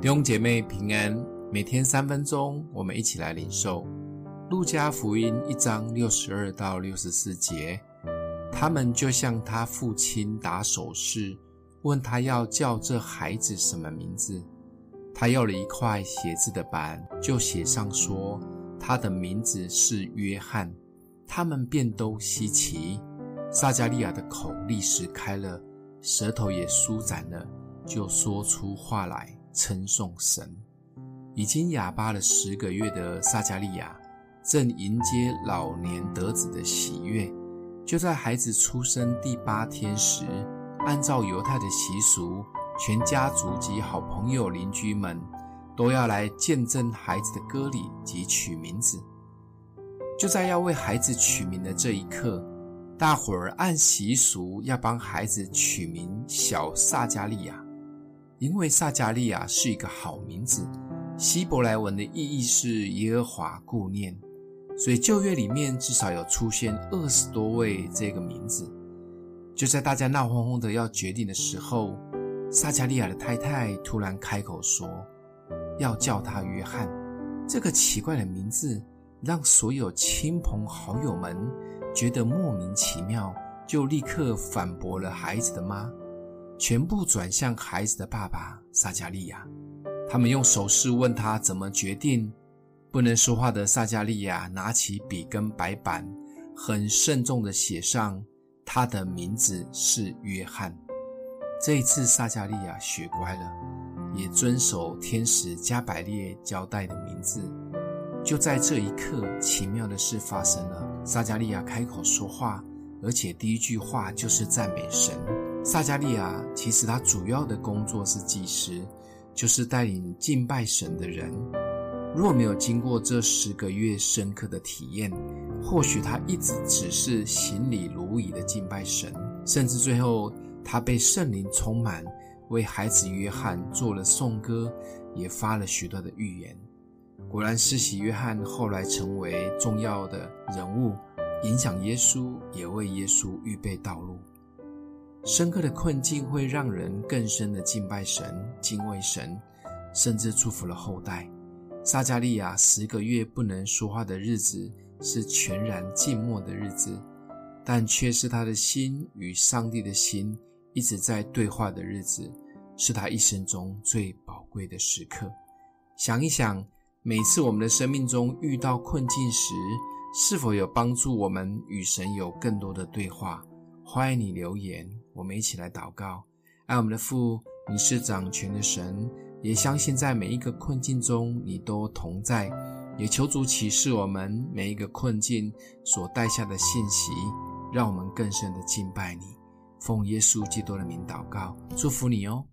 弟兄姐妹平安，每天三分钟，我们一起来领受路加福音一章六十二到六十四节。他们就向他父亲打手势，问他要叫这孩子什么名字。他要了一块写字的板，就写上说他的名字是约翰。他们便都稀奇。撒迦利亚的口立时开了，舌头也舒展了，就说出话来。称颂神，已经哑巴了十个月的撒迦利亚，正迎接老年得子的喜悦。就在孩子出生第八天时，按照犹太的习俗，全家族及好朋友、邻居们都要来见证孩子的割礼及取名字。就在要为孩子取名的这一刻，大伙儿按习俗要帮孩子取名小撒迦利亚。因为撒迦利亚是一个好名字，希伯来文的意义是耶和华顾念，所以旧约里面至少有出现二十多位这个名字。就在大家闹哄哄的要决定的时候，撒迦利亚的太太突然开口说，要叫他约翰。这个奇怪的名字让所有亲朋好友们觉得莫名其妙，就立刻反驳了孩子的妈。全部转向孩子的爸爸撒迦利亚，他们用手势问他怎么决定。不能说话的撒迦利亚拿起笔跟白板，很慎重地写上他的名字是约翰。这一次撒迦利亚学乖了，也遵守天使加百列交代的名字。就在这一刻，奇妙的事发生了，撒迦利亚开口说话，而且第一句话就是赞美神。撒迦利亚其实他主要的工作是祭司，就是带领敬拜神的人。若没有经过这十个月深刻的体验，或许他一直只是行礼如仪的敬拜神，甚至最后他被圣灵充满，为孩子约翰做了颂歌，也发了许多的预言。果然，世袭约翰后来成为重要的人物，影响耶稣，也为耶稣预备道路。深刻的困境会让人更深的敬拜神、敬畏神，甚至祝福了后代。撒迦利亚十个月不能说话的日子是全然静默的日子，但却是他的心与上帝的心一直在对话的日子，是他一生中最宝贵的时刻。想一想，每次我们的生命中遇到困境时，是否有帮助我们与神有更多的对话？欢迎你留言，我们一起来祷告。爱我们的父，你是掌权的神，也相信在每一个困境中你都同在。也求主启示我们每一个困境所带下的信息，让我们更深的敬拜你。奉耶稣基督的名祷告，祝福你哦。